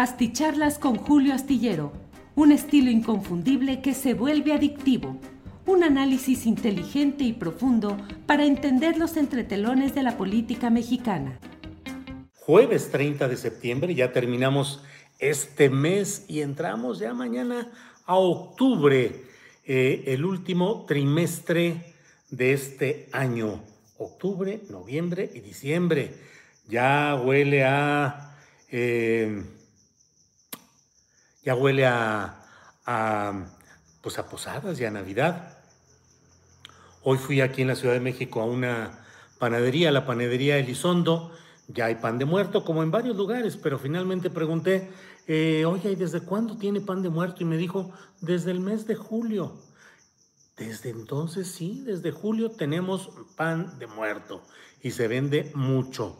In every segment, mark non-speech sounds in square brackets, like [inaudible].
Asticharlas con Julio Astillero, un estilo inconfundible que se vuelve adictivo. Un análisis inteligente y profundo para entender los entretelones de la política mexicana. Jueves 30 de septiembre, ya terminamos este mes y entramos ya mañana a octubre, eh, el último trimestre de este año. Octubre, noviembre y diciembre. Ya huele a... eh, ya huele a, pues a posadas y a Navidad. Hoy fui aquí en la Ciudad de México a una panadería, la panadería Elizondo. Ya hay pan de muerto, como en varios lugares, pero finalmente pregunté, eh, oye, ¿y desde cuándo tiene pan de muerto? Y me dijo, desde el mes de julio. Desde entonces, sí, desde julio tenemos pan de muerto y se vende mucho.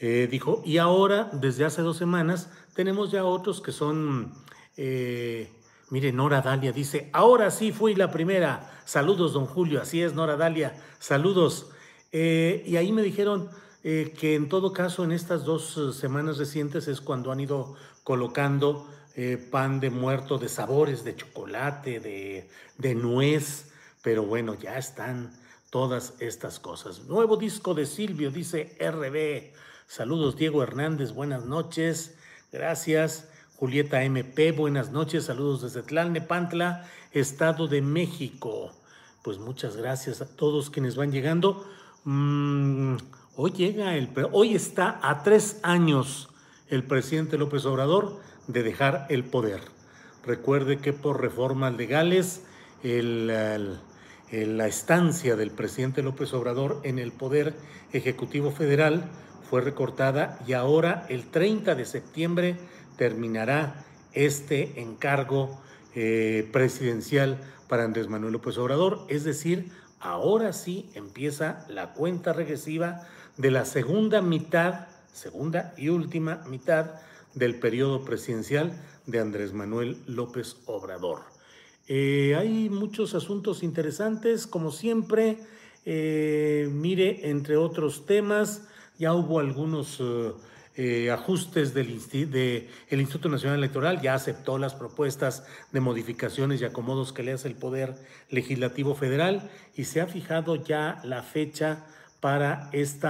Eh, dijo, y ahora, desde hace dos semanas, tenemos ya otros que son, eh, mire, Nora Dalia dice, ahora sí fui la primera. Saludos, don Julio, así es, Nora Dalia, saludos. Eh, y ahí me dijeron eh, que en todo caso, en estas dos semanas recientes es cuando han ido colocando pan de muerto de sabores, de chocolate, de, de nuez, pero bueno, ya están todas estas cosas. Nuevo disco de Silvio, dice RB. Saludos, Diego Hernández, buenas noches. Gracias. Julieta MP, buenas noches. Saludos desde Tlalnepantla, Estado de México. Pues muchas gracias a todos quienes van llegando. Mm, hoy llega el, hoy está a tres años el presidente López Obrador de dejar el poder. Recuerde que por reformas legales el- la estancia del presidente López Obrador en el poder ejecutivo federal fue recortada y ahora el 30 de septiembre terminará este encargo eh, presidencial para Andrés Manuel López Obrador. Es decir, ahora sí empieza la cuenta regresiva de la segunda mitad, segunda y última mitad del periodo presidencial de Andrés Manuel López Obrador. Eh, hay muchos asuntos interesantes, como siempre. Eh, mire, entre otros temas, ya hubo algunos eh, eh, ajustes del el Instituto Nacional Electoral, ya aceptó las propuestas de modificaciones y acomodos que le hace el Poder Legislativo Federal y se ha fijado ya la fecha para este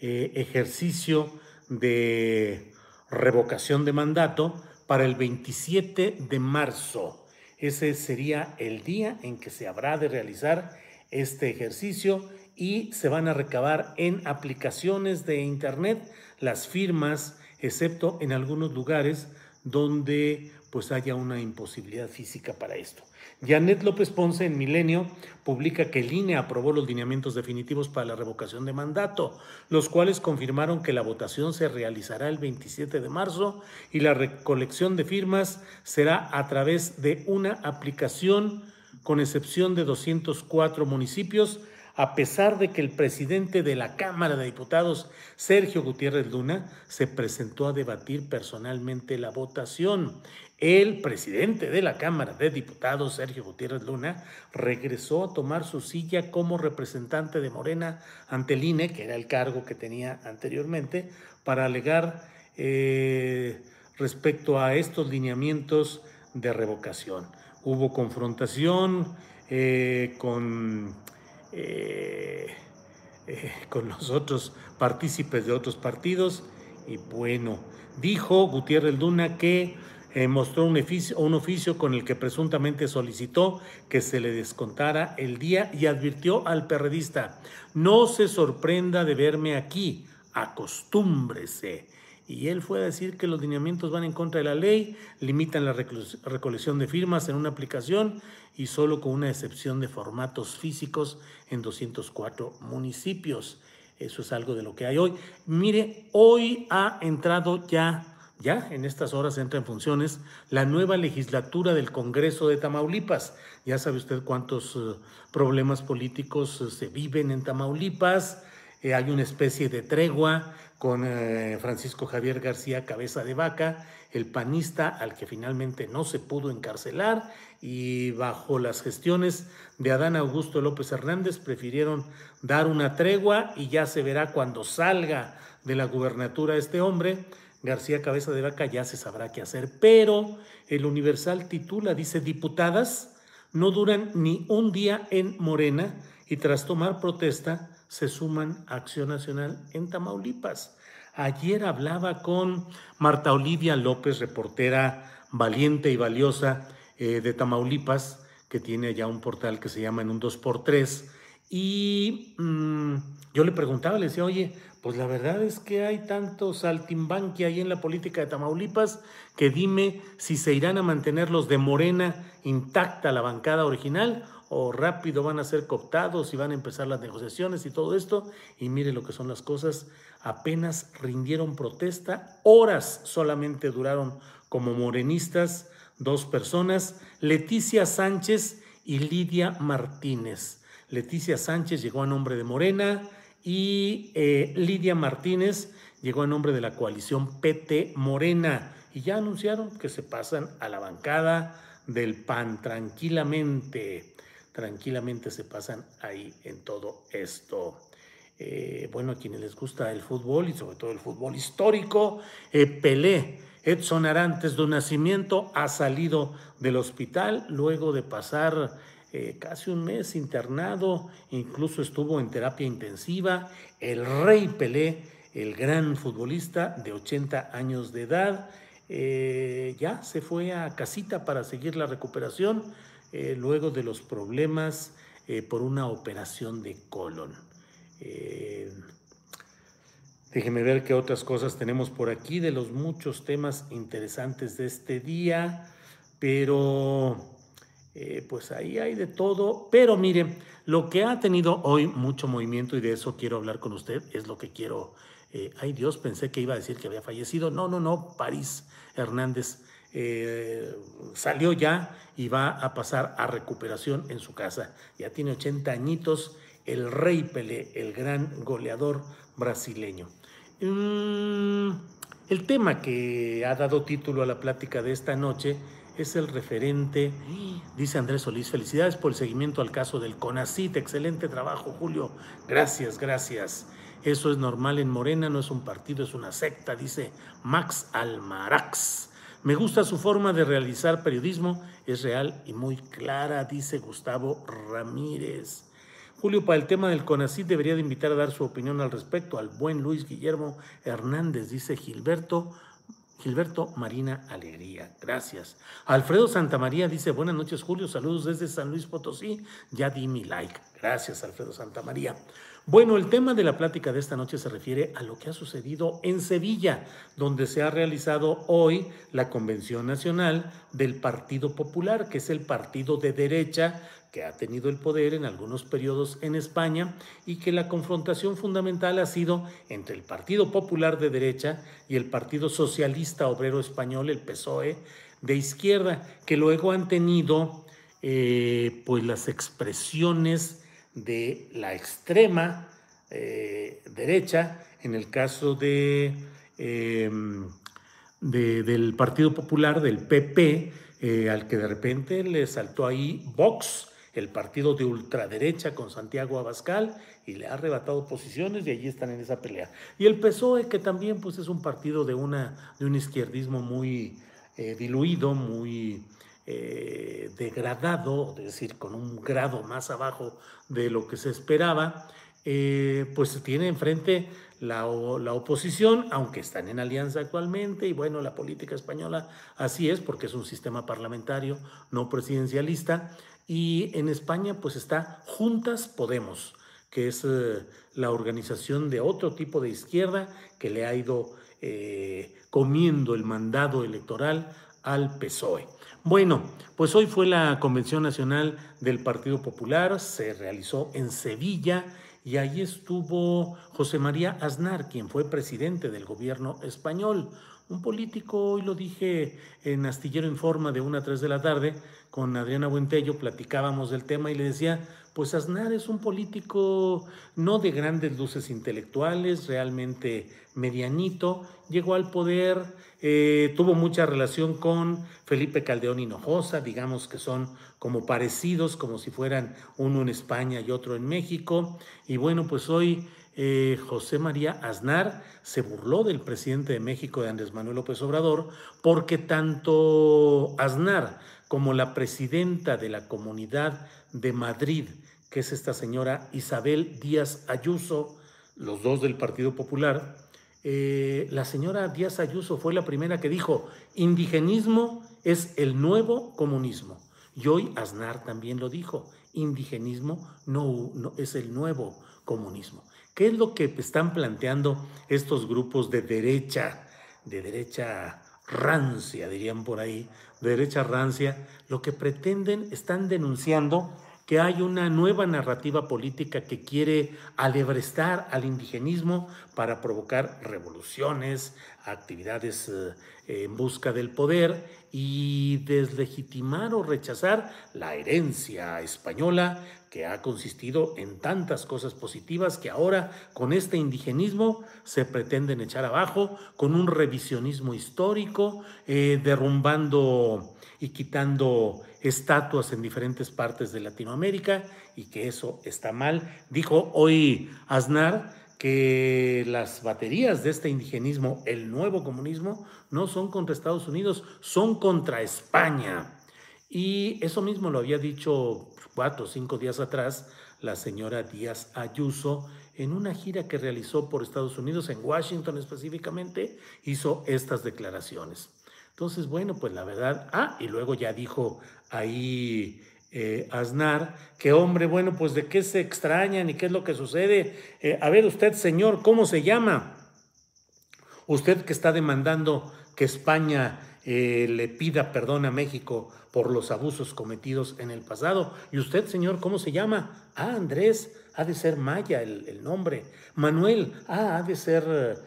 ejercicio de revocación de mandato para el 27 de marzo. Ese sería el día en que se habrá de realizar este ejercicio y se van a recabar en aplicaciones de Internet las firmas, excepto en algunos lugares donde pues haya una imposibilidad física para esto. Janet López Ponce en Milenio publica que el INE aprobó los lineamientos definitivos para la revocación de mandato, los cuales confirmaron que la votación se realizará el 27 de marzo y la recolección de firmas será a través de una aplicación con excepción de 204 municipios. A pesar de que el presidente de la Cámara de Diputados, Sergio Gutiérrez Luna, se presentó a debatir personalmente la votación. El presidente de la Cámara de Diputados, Sergio Gutiérrez Luna, regresó a tomar su silla como representante de Morena ante el INE, que era el cargo que tenía anteriormente, para alegar eh, respecto a estos lineamientos de revocación. Hubo confrontación eh, con, eh, con los otros partícipes de otros partidos y bueno, dijo Gutiérrez Luna que eh, mostró un oficio, un oficio con el que presuntamente solicitó que se le descontara el día y advirtió al perredista, no se sorprenda de verme aquí, acostúmbrese. Y él fue a decir que los lineamientos van en contra de la ley, limitan la recolección de firmas en una aplicación y solo con una excepción de formatos físicos en 204 municipios. Eso es algo de lo que hay hoy. Mire, hoy ha entrado ya ya en estas horas entra en funciones la nueva legislatura del Congreso de Tamaulipas. Ya sabe usted cuántos eh, problemas políticos eh, se viven en Tamaulipas. Eh, hay una especie de tregua con Francisco Javier García Cabeza de Vaca, el panista al que finalmente no se pudo encarcelar y bajo las gestiones de Adán Augusto López Hernández prefirieron dar una tregua y ya se verá cuando salga de la gubernatura este hombre. García Cabeza de Vaca ya se sabrá qué hacer, pero el Universal titula, dice, diputadas no duran ni un día en Morena y tras tomar protesta se suman a Acción Nacional en Tamaulipas. Ayer hablaba con Marta Olivia López, reportera valiente y valiosa eh, de Tamaulipas, que tiene ya un portal que se llama En un 2x3, y mm, yo le preguntaba, le decía, oye, pues la verdad es que hay tanto saltimbanqui ahí en la política de Tamaulipas que dime si se irán a mantener los de Morena intacta la bancada original o rápido van a ser cooptados y van a empezar las negociaciones y todo esto. Y mire lo que son las cosas, apenas rindieron protesta, horas solamente duraron como morenistas dos personas, Leticia Sánchez y Lidia Martínez. Leticia Sánchez llegó a nombre de Morena, y eh, Lidia Martínez llegó a nombre de la coalición PT Morena y ya anunciaron que se pasan a la bancada del PAN tranquilamente, tranquilamente se pasan ahí en todo esto. Eh, bueno, a quienes les gusta el fútbol y sobre todo el fútbol histórico, eh, Pelé, Edson Arantes de nacimiento ha salido del hospital luego de pasar eh, casi un mes internado, incluso estuvo en terapia intensiva. El rey Pelé, el gran futbolista de 80 años de edad, ya se fue a casita para seguir la recuperación eh, luego de los problemas por una operación de colon. Déjeme ver qué otras cosas tenemos por aquí de los muchos temas interesantes de este día, pero eh, pues ahí hay de todo. Pero mire, lo que ha tenido hoy mucho movimiento y de eso quiero hablar con usted, es lo que quiero. Eh, ay Dios, pensé que iba a decir que había fallecido. No, no, no, París Hernández eh, salió ya y va a pasar a recuperación en su casa. Ya tiene 80 añitos, el rey Pelé, el gran goleador brasileño. Mm, el tema que ha dado título a la plática de esta noche es el referente, dice Andrés Solís, felicidades por el seguimiento al caso del CONACIT, excelente trabajo Julio, gracias, gracias. Eso es normal en Morena, no es un partido, es una secta, dice Max Almarax. Me gusta su forma de realizar periodismo, es real y muy clara, dice Gustavo Ramírez. Julio, para el tema del CONACIT debería de invitar a dar su opinión al respecto al buen Luis Guillermo Hernández, dice Gilberto Gilberto Marina Alegría, gracias. Alfredo Santamaría dice, buenas noches Julio, saludos desde San Luis Potosí, ya di mi like. Gracias Alfredo Santamaría. Bueno, el tema de la plática de esta noche se refiere a lo que ha sucedido en Sevilla, donde se ha realizado hoy la Convención Nacional del Partido Popular, que es el partido de derecha que ha tenido el poder en algunos periodos en España y que la confrontación fundamental ha sido entre el Partido Popular de derecha y el Partido Socialista Obrero Español, el PSOE, de izquierda, que luego han tenido eh, pues las expresiones de la extrema eh, derecha, en el caso de, em, del Partido Popular, del PP, eh, al que de repente le saltó ahí Vox, el partido de ultraderecha con Santiago Abascal, y le ha arrebatado posiciones y allí están en esa pelea. Y el PSOE, que también pues, es un partido de, una, de un izquierdismo muy eh, diluido, muy eh, degradado, es decir, con un grado más abajo de lo que se esperaba, eh, pues tiene enfrente la, la, oposición, aunque están en alianza actualmente, y bueno, la política española así es, porque es un sistema parlamentario, no presidencialista, y en España pues está Juntas Podemos, que es eh, la organización de otro tipo de izquierda que le ha ido comiendo el mandado electoral al PSOE. Bueno, pues hoy fue la Convención Nacional del Partido Popular, se realizó en Sevilla y allí estuvo José María Aznar, quien fue presidente del gobierno español. Un político, hoy lo dije en Astillero Informa de 1 a 3 de la tarde, con Adriana Buentello platicábamos del tema y le decía, pues Aznar es un político no de grandes luces intelectuales, realmente medianito, llegó al poder, eh, tuvo mucha relación con Felipe Caldeón Hinojosa, digamos que son como parecidos, como si fueran uno en España y otro en México, y bueno, pues hoy eh, José María Aznar se burló del presidente de México, de Andrés Manuel López Obrador, porque tanto Aznar como la presidenta de la Comunidad de Madrid, que es esta señora Isabel Díaz Ayuso, los dos del Partido Popular, eh, la señora Díaz Ayuso fue la primera que dijo, indigenismo es el nuevo comunismo. Y hoy Aznar también lo dijo, indigenismo no, no es el nuevo comunismo. ¿Qué es lo que están planteando estos grupos de derecha, de derecha rancia, dirían por ahí, de derecha rancia? Lo que pretenden, están denunciando que hay una nueva narrativa política que quiere alebrestar al indigenismo para provocar revoluciones, actividades eh, en busca del poder y deslegitimar o rechazar la herencia española que ha consistido en tantas cosas positivas que ahora con este indigenismo se pretenden echar abajo, con un revisionismo histórico, eh, derrumbando y quitando estatuas en diferentes partes de Latinoamérica y que eso está mal. Dijo hoy Aznar que las baterías de este indigenismo, el nuevo comunismo, no son contra Estados Unidos, son contra España. Y eso mismo lo había dicho cuatro o cinco días atrás la señora Díaz Ayuso en una gira que realizó por Estados Unidos, en Washington específicamente, hizo estas declaraciones. Entonces, bueno, pues la verdad, ah, y luego ya dijo ahí eh, Aznar, que hombre, bueno, pues de qué se extrañan y qué es lo que sucede. Eh, a ver usted, señor, ¿cómo se llama? Usted que está demandando que España eh, le pida perdón a México por los abusos cometidos en el pasado. ¿Y usted, señor, cómo se llama? Ah, Andrés, ha de ser Maya el, el nombre. Manuel, ah, ha de ser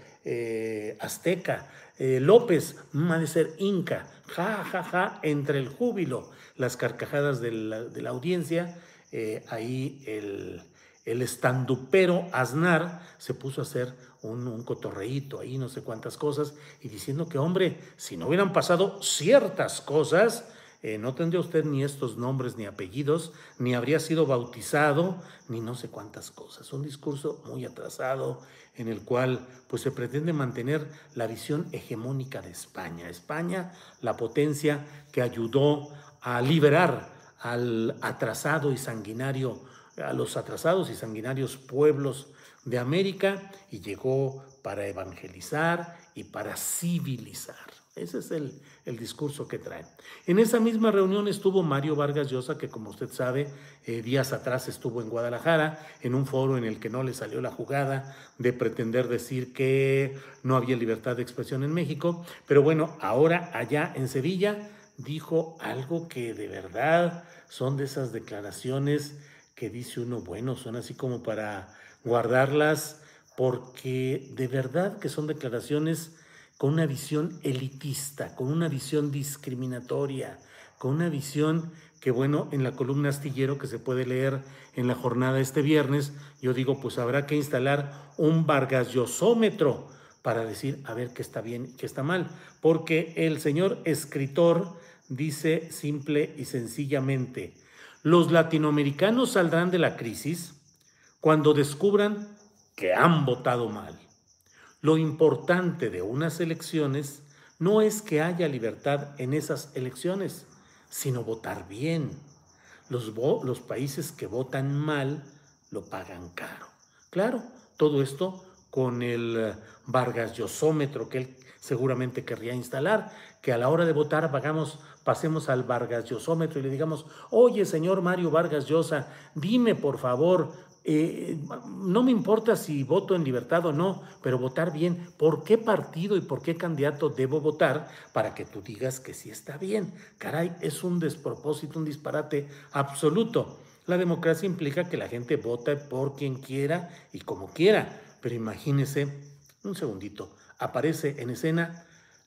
azteca. Eh, López, mm, ha de ser Inca, ja, ja, ja, entre el júbilo, las carcajadas de la, audiencia, eh, ahí el, el estandupero Aznar se puso a hacer un, un cotorreíto ahí, no sé cuántas cosas, y diciendo que, hombre, si no hubieran pasado ciertas cosas, eh, no tendría usted ni estos nombres ni apellidos, ni habría sido bautizado, ni no sé cuántas cosas. Un discurso muy atrasado en el cual pues, se pretende mantener la visión hegemónica de España. España, la potencia que ayudó a liberar al atrasado y sanguinario, a los atrasados y sanguinarios pueblos de América y llegó para evangelizar y para civilizar. Ese es el, discurso que traen. En esa misma reunión estuvo Mario Vargas Llosa, que como usted sabe, eh, días atrás estuvo en Guadalajara, en un foro en el que no le salió la jugada de pretender decir que no había libertad de expresión en México. Pero bueno, ahora allá en Sevilla dijo algo que de verdad son de esas declaraciones que dice uno, bueno, son así como para guardarlas, porque de verdad que son declaraciones con una visión elitista, con una visión discriminatoria, con una visión que bueno, en la columna astillero que se puede leer en la jornada este viernes, yo digo, pues habrá que instalar un vargasllosómetro para decir, a ver qué está bien y qué está mal, porque el señor escritor dice simple y sencillamente, los latinoamericanos saldrán de la crisis cuando descubran que han votado mal. Lo importante de unas elecciones no es que haya libertad en esas elecciones, sino votar bien. Los, los países que votan mal lo pagan caro. Claro, todo esto con el eh, Vargas Llosómetro que él seguramente querría instalar, que a la hora de votar pagamos, pasemos al Vargas Llosómetro y le digamos, oye señor Mario Vargas Llosa, dime por favor, eh, no me importa si voto en libertad o no, pero votar bien, ¿por qué partido y por qué candidato debo votar para que tú digas que sí está bien? Caray, es un despropósito, un disparate absoluto. La democracia implica que la gente vote por quien quiera y como quiera, pero imagínese, un segundito, aparece en escena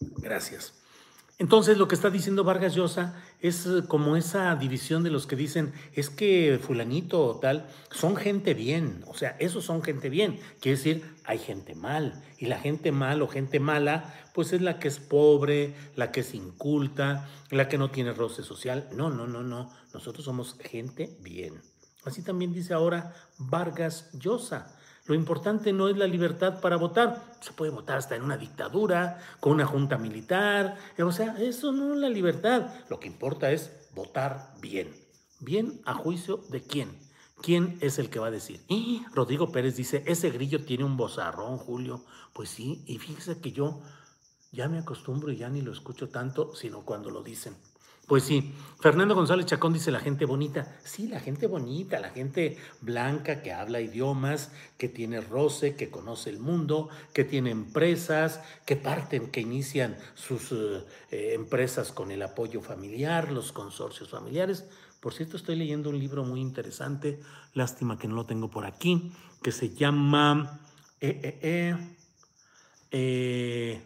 Gracias. Entonces lo que está diciendo Vargas Llosa es eh, como esa división de los que dicen es que fulanito o tal son gente bien, o sea, esos son gente bien, quiere decir hay gente mal y la gente mal o gente mala pues es la que es pobre, la que es inculta, la que no tiene roce social. No, no, no, no, nosotros somos gente bien. Así también dice ahora Vargas Llosa. Lo importante no es la libertad para votar. Se puede votar hasta en una dictadura, con una junta militar. O sea, eso no es la libertad. Lo que importa es votar bien. Bien a juicio de quién. ¿Quién es el que va a decir? Y Rodrigo Pérez dice, ese grillo tiene un bozarrón, Julio. Pues sí, y fíjese que yo ya me acostumbro y ya ni lo escucho tanto, sino cuando lo dicen. Pues sí, Fernando González Chacón dice la gente bonita. Sí, la gente bonita, la gente blanca que habla idiomas, que tiene roce, que conoce el mundo, que tiene empresas, que parten, que inician sus eh, eh, empresas con el apoyo familiar, los consorcios familiares. Por cierto, estoy leyendo un libro muy interesante, lástima que no lo tengo por aquí, que se llama... Eh,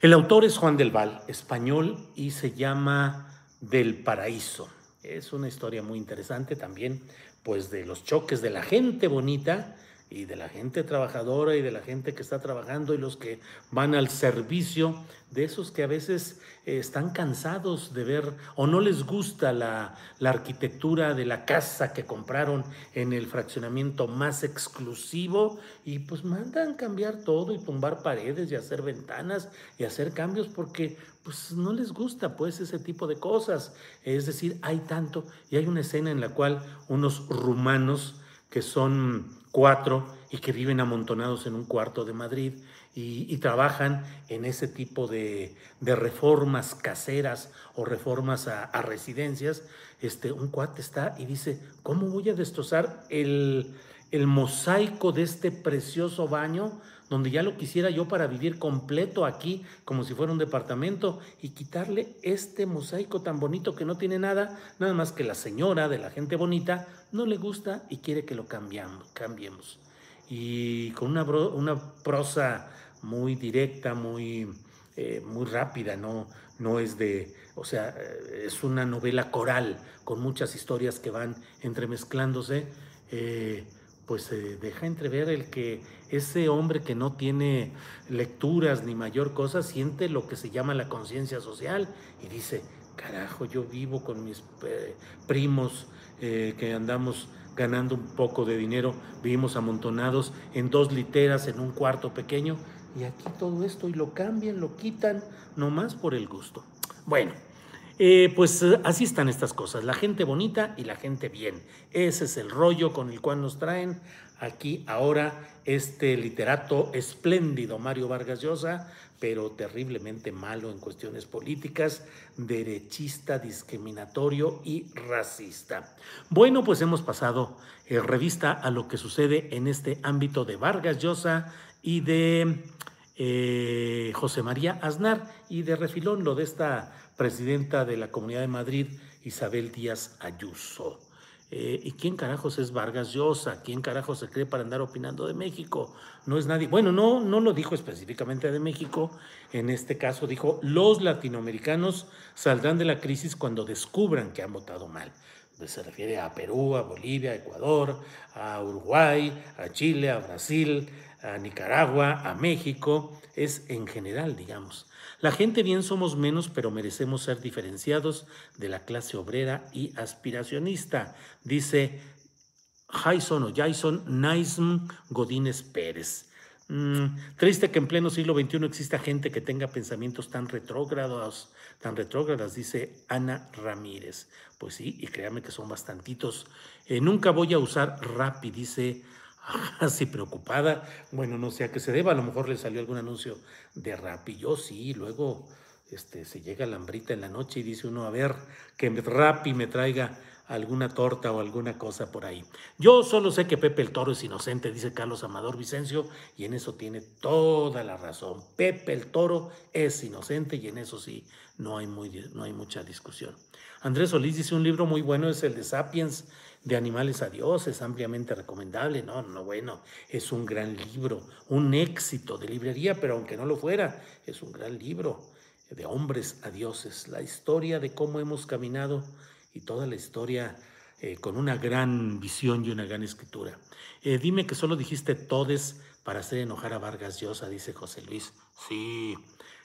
el autor es Juan del Val, español, y se llama Del Paraíso. Es una historia muy interesante también, pues de los choques de la gente bonita y de la gente trabajadora y de la gente que está trabajando y los que van al servicio, de esos que a veces eh, están cansados de ver o no les gusta la, la, arquitectura de la casa que compraron en el fraccionamiento más exclusivo y pues mandan cambiar todo y tumbar paredes y hacer ventanas y hacer cambios porque pues no les gusta pues ese tipo de cosas. Es decir, hay tanto y hay una escena en la cual unos rumanos que son cuatro y que viven amontonados en un cuarto de Madrid y, trabajan en ese tipo de, reformas caseras o reformas a, residencias, este, un cuate está y dice, ¿cómo voy a destrozar el, el mosaico de este precioso baño? Donde ya lo quisiera yo para vivir completo aquí, como si fuera un departamento, y quitarle este mosaico tan bonito que no tiene nada, nada más que la señora de la gente bonita no le gusta y quiere que lo cambiamos, cambiemos. Y con una, una prosa muy directa, muy eh, muy rápida, no, no es de, o sea, eh, es una novela coral con muchas historias que van entremezclándose, pues deja entrever el que ese hombre que no tiene lecturas ni mayor cosa siente lo que se llama la conciencia social y dice, carajo, yo vivo con mis primos que andamos ganando un poco de dinero, vivimos amontonados en dos literas, en un cuarto pequeño, y aquí todo esto, y lo cambian, lo quitan, nomás por el gusto. Bueno, eh, pues eh, así están estas cosas, la gente bonita y la gente bien. Ese es el rollo con el cual nos traen aquí ahora este literato espléndido, Mario Vargas Llosa, pero terriblemente malo en cuestiones políticas, derechista, discriminatorio y racista. Bueno, pues hemos pasado eh, revista a lo que sucede en este ámbito de Vargas Llosa y de eh, José María Aznar y de refilón lo de esta presidenta de la Comunidad de Madrid, Isabel Díaz Ayuso. Eh, ¿Y quién carajos es Vargas Llosa? ¿Quién carajos se cree para andar opinando de México? No es nadie. Bueno, no, no lo dijo específicamente de México. En este caso dijo, los latinoamericanos saldrán de la crisis cuando descubran que han votado mal. Se refiere a Perú, a Bolivia, a Ecuador, a Uruguay, a Chile, a Brasil, a Nicaragua, a México. Es en general, digamos. La gente bien somos menos, pero merecemos ser diferenciados de la clase obrera y aspiracionista, dice Jason o Jason Naism Godínez Pérez. Mm, triste que en pleno siglo XXI exista gente que tenga pensamientos tan retrógrados, tan retrógradas, dice Ana Ramírez. Pues sí, y créame que son bastantitos. Eh, nunca voy a usar Rappi, dice [laughs] así preocupada. Bueno, no sé a qué se deba, a lo mejor le salió algún anuncio de Rappi. Yo sí, luego este, se llega la hambrita en la noche y dice uno, a ver, que Rappi me traiga alguna torta o alguna cosa por ahí. Yo solo sé que Pepe el Toro es inocente, dice Carlos Amador Vicencio, y en eso tiene toda la razón. Pepe el Toro es inocente y en eso sí, no hay, muy, no hay mucha discusión. Andrés Solís dice un libro muy bueno, es el de Sapiens, de Animales a Dios, es ampliamente recomendable. No, no, bueno, es un gran libro, un éxito de librería, pero aunque no lo fuera, es un gran libro de hombres a dioses, la historia de cómo hemos caminado y toda la historia eh, con una gran visión y una gran escritura. Eh, dime que solo dijiste todes para hacer enojar a Vargas Llosa, dice José Luis. Sí,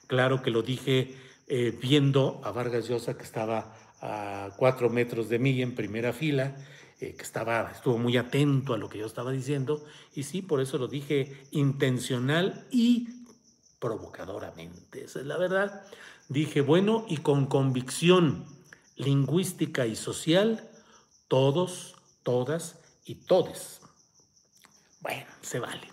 claro que lo dije eh, viendo a Vargas Llosa que estaba a cuatro metros de mí en primera fila que estaba, estuvo muy atento a lo que yo estaba diciendo, y sí, por eso lo dije intencional y provocadoramente. Esa es la verdad. Dije, bueno, y con convicción lingüística y social, todos, todas y todes. Bueno, se vale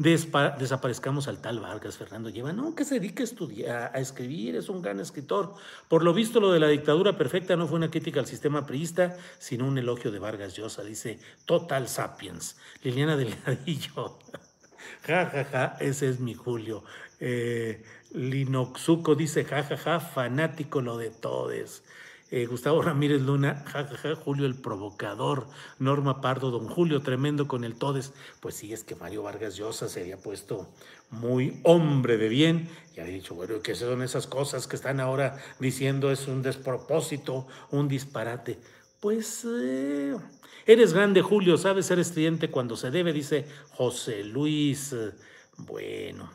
desaparezcamos al tal Vargas Fernando Lleva. No, que se dedique a estudiar, a escribir, es un gran escritor. Por lo visto, lo de la dictadura perfecta no fue una crítica al sistema priista, sino un elogio de Vargas Llosa. Dice Total Sapiens. Liliana Delgadillo. [laughs] ja, ja, ja, ese es mi Julio. Eh, Linoxuco dice, ja, ja, ja, fanático lo de todes. Eh, Gustavo Ramírez Luna, Julio el provocador, Norma Pardo, don Julio tremendo con el Todes. Pues sí, es que Mario Vargas Llosa se había puesto muy hombre de bien y había dicho, bueno, ¿qué son esas cosas que están ahora diciendo? Es un despropósito, un disparate. Pues eh, eres grande, Julio, sabes ser estridente cuando se debe, dice José Luis. Bueno,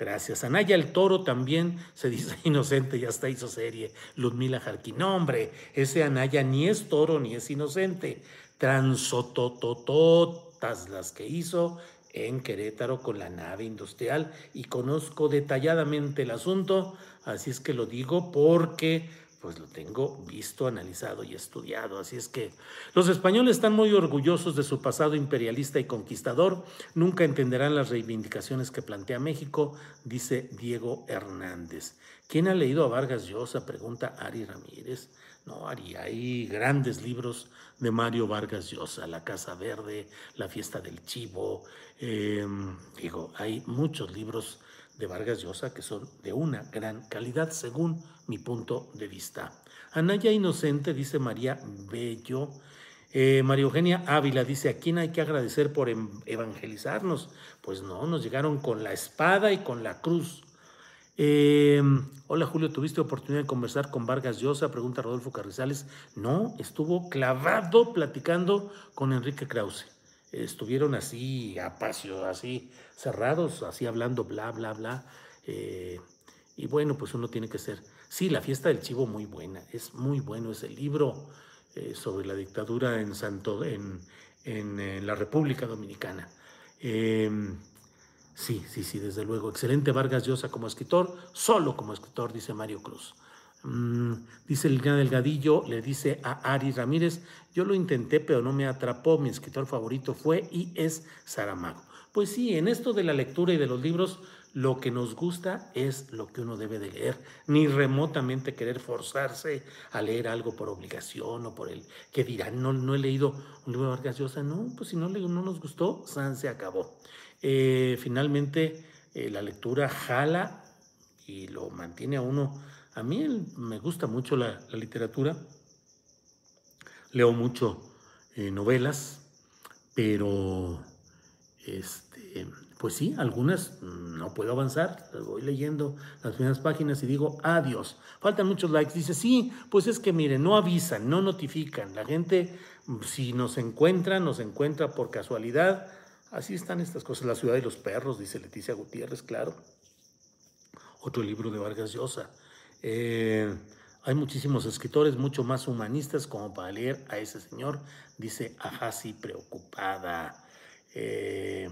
Gracias. Anaya el Toro también se dice [laughs] inocente, ya está hizo serie. Ludmila Jarquín. No, hombre, ese Anaya ni es toro ni es inocente. Transototototas las que hizo en Querétaro con la nave industrial y conozco detalladamente el asunto, así es que lo digo porque pues lo tengo visto, analizado y estudiado. Así es que los españoles están muy orgullosos de su pasado imperialista y conquistador. Nunca entenderán las reivindicaciones que plantea México, dice Diego Hernández. ¿Quién ha leído a Vargas Llosa? Pregunta Ari Ramírez. No, Ari, hay grandes libros de Mario Vargas Llosa, La Casa Verde, La Fiesta del Chivo. Em, digo, hay muchos libros de Vargas Llosa que son de una gran calidad según mi punto de vista. Anaya Inocente, dice María Bello. Eh, María Eugenia Ávila dice, ¿a quién hay que agradecer por evangelizarnos? Pues no, nos llegaron con la espada y con la cruz. Eh, hola Julio, ¿tuviste oportunidad de conversar con Vargas Llosa? Pregunta Rodolfo Carrizales. No, estuvo clavado platicando con Enrique Krause. Estuvieron así, apacio, así cerrados, así hablando, bla, bla, bla. Eh, y bueno, pues uno tiene que ser. Sí, la fiesta del chivo muy buena, es muy bueno ese libro eh, sobre la dictadura en Santo, en, en, la República Dominicana. Em, sí, sí, sí, desde luego. Excelente Vargas Llosa como escritor, solo como escritor, dice Mario Cruz. Mm, dice Liliana Delgadillo, le dice a Ari Ramírez, yo lo intenté pero no me atrapó, mi escritor favorito fue y es Saramago. Pues sí, en esto de la lectura y de los libros, lo que nos gusta es lo que uno debe de leer, ni remotamente querer forzarse a leer algo por obligación o por el que dirán, no, no he leído un libro de Vargas Llosa, no, pues si no, no nos gustó, San se acabó. Eh, finalmente, eh, la lectura jala y lo mantiene a uno. A mí me gusta mucho la, literatura, leo mucho eh, novelas, pero este, pues sí, algunas no puedo avanzar, voy leyendo las primeras páginas y digo adiós. Faltan muchos likes. Dice, sí, pues es que miren, no avisan, no notifican. La gente, si nos encuentra, nos encuentra por casualidad. Así están estas cosas. La ciudad de los perros, dice Leticia Gutiérrez, claro. Otro libro de Vargas Llosa. Eh, hay muchísimos escritores mucho más humanistas como para leer a ese señor, dice Ajasi preocupada. Eh,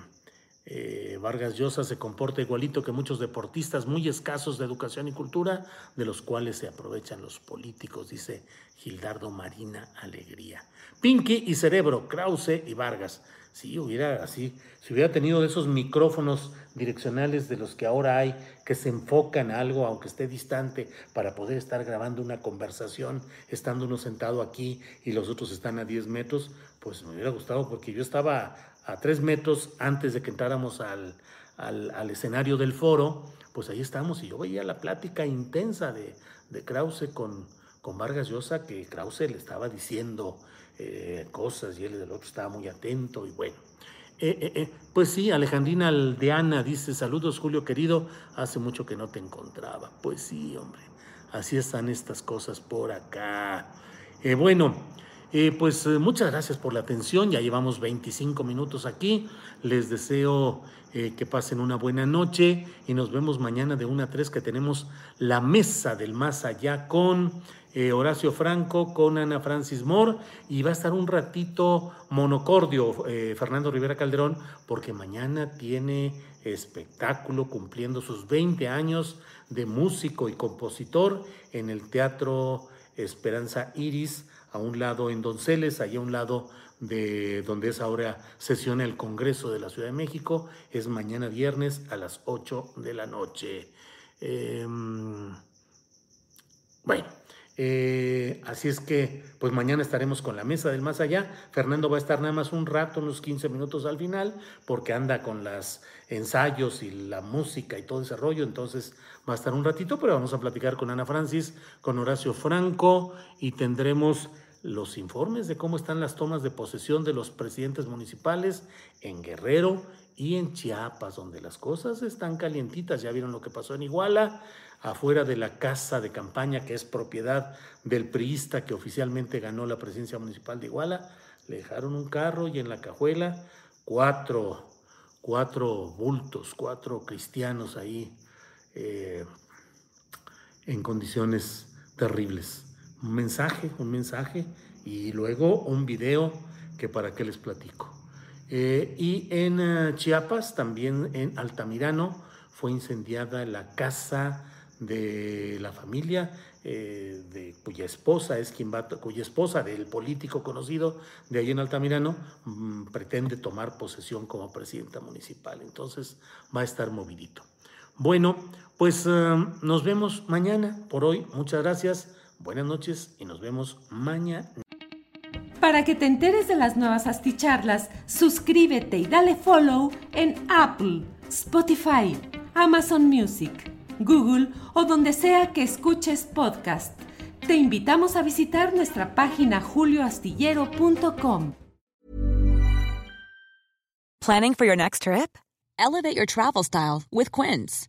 eh, Vargas Llosa se comporta igualito que muchos deportistas muy escasos de educación y cultura, de los cuales se aprovechan los políticos, dice Gildardo Marina Alegría. Pinky y Cerebro, Krause y Vargas. Si hubiera así, si hubiera tenido esos micrófonos direccionales de los que ahora hay, que se enfocan a algo, aunque esté distante, para poder estar grabando una conversación, estando uno sentado aquí y los otros están a 10 metros, pues me hubiera gustado porque yo estaba a tres metros antes de que entráramos al, al, escenario del foro, pues ahí estamos y yo veía la plática intensa de, de Krause con, con Vargas Llosa, que Krause le estaba diciendo eh, cosas y él del otro estaba muy atento y bueno. Eh, eh, pues sí, Alejandrina Aldeana dice, saludos Julio querido, hace mucho que no te encontraba. Pues sí, hombre, así están estas cosas por acá. bueno, pues muchas gracias por la atención, ya llevamos 25 minutos aquí, les deseo eh, que pasen una buena noche y nos vemos mañana de 1 a 3 que tenemos la mesa del más allá con Horacio Franco, con Ana Francis Moore y va a estar un ratito monocordio Fernando Rivera Calderón porque mañana tiene espectáculo cumpliendo sus 20 años de músico y compositor en el Teatro Esperanza Iris a un lado en Donceles, allá a un lado de donde es ahora sesión el Congreso de la Ciudad de México, es mañana viernes a las 8 de la noche. Em, bueno, eh, así es que, pues mañana estaremos con la mesa del más allá. Fernando va a estar nada más un rato, unos 15 minutos al final, porque anda con los ensayos y la música y todo ese rollo, entonces va a estar un ratito, pero vamos a platicar con Ana Francis, con Horacio Franco y tendremos los informes de cómo están las tomas de posesión de los presidentes municipales en Guerrero y en Chiapas, donde las cosas están calientitas. Ya vieron lo que pasó en Iguala afuera de la casa de campaña que es propiedad del priista que oficialmente ganó la presidencia municipal de Iguala, le dejaron un carro y en la cajuela cuatro, cuatro bultos, cuatro cristianos ahí eh, en condiciones terribles. Un mensaje, un mensaje y luego un video que para qué les platico. Eh, y en eh, Chiapas, también en Altamirano, fue incendiada la casa de la familia, eh, de cuya esposa es quien va, cuya esposa del político conocido de ahí en Altamirano mm, pretende tomar posesión como presidenta municipal. Entonces va a estar movidito. Bueno, pues nos vemos mañana. Por hoy, muchas gracias. Buenas noches y nos vemos mañana. Para que te enteres de las nuevas asticharlas, suscríbete y dale follow en Apple, Spotify, Amazon Music. Google o donde sea que escuches podcast. Te invitamos a visitar nuestra página julioastillero.com. Planning for your next trip? Elevate your travel style with Quince.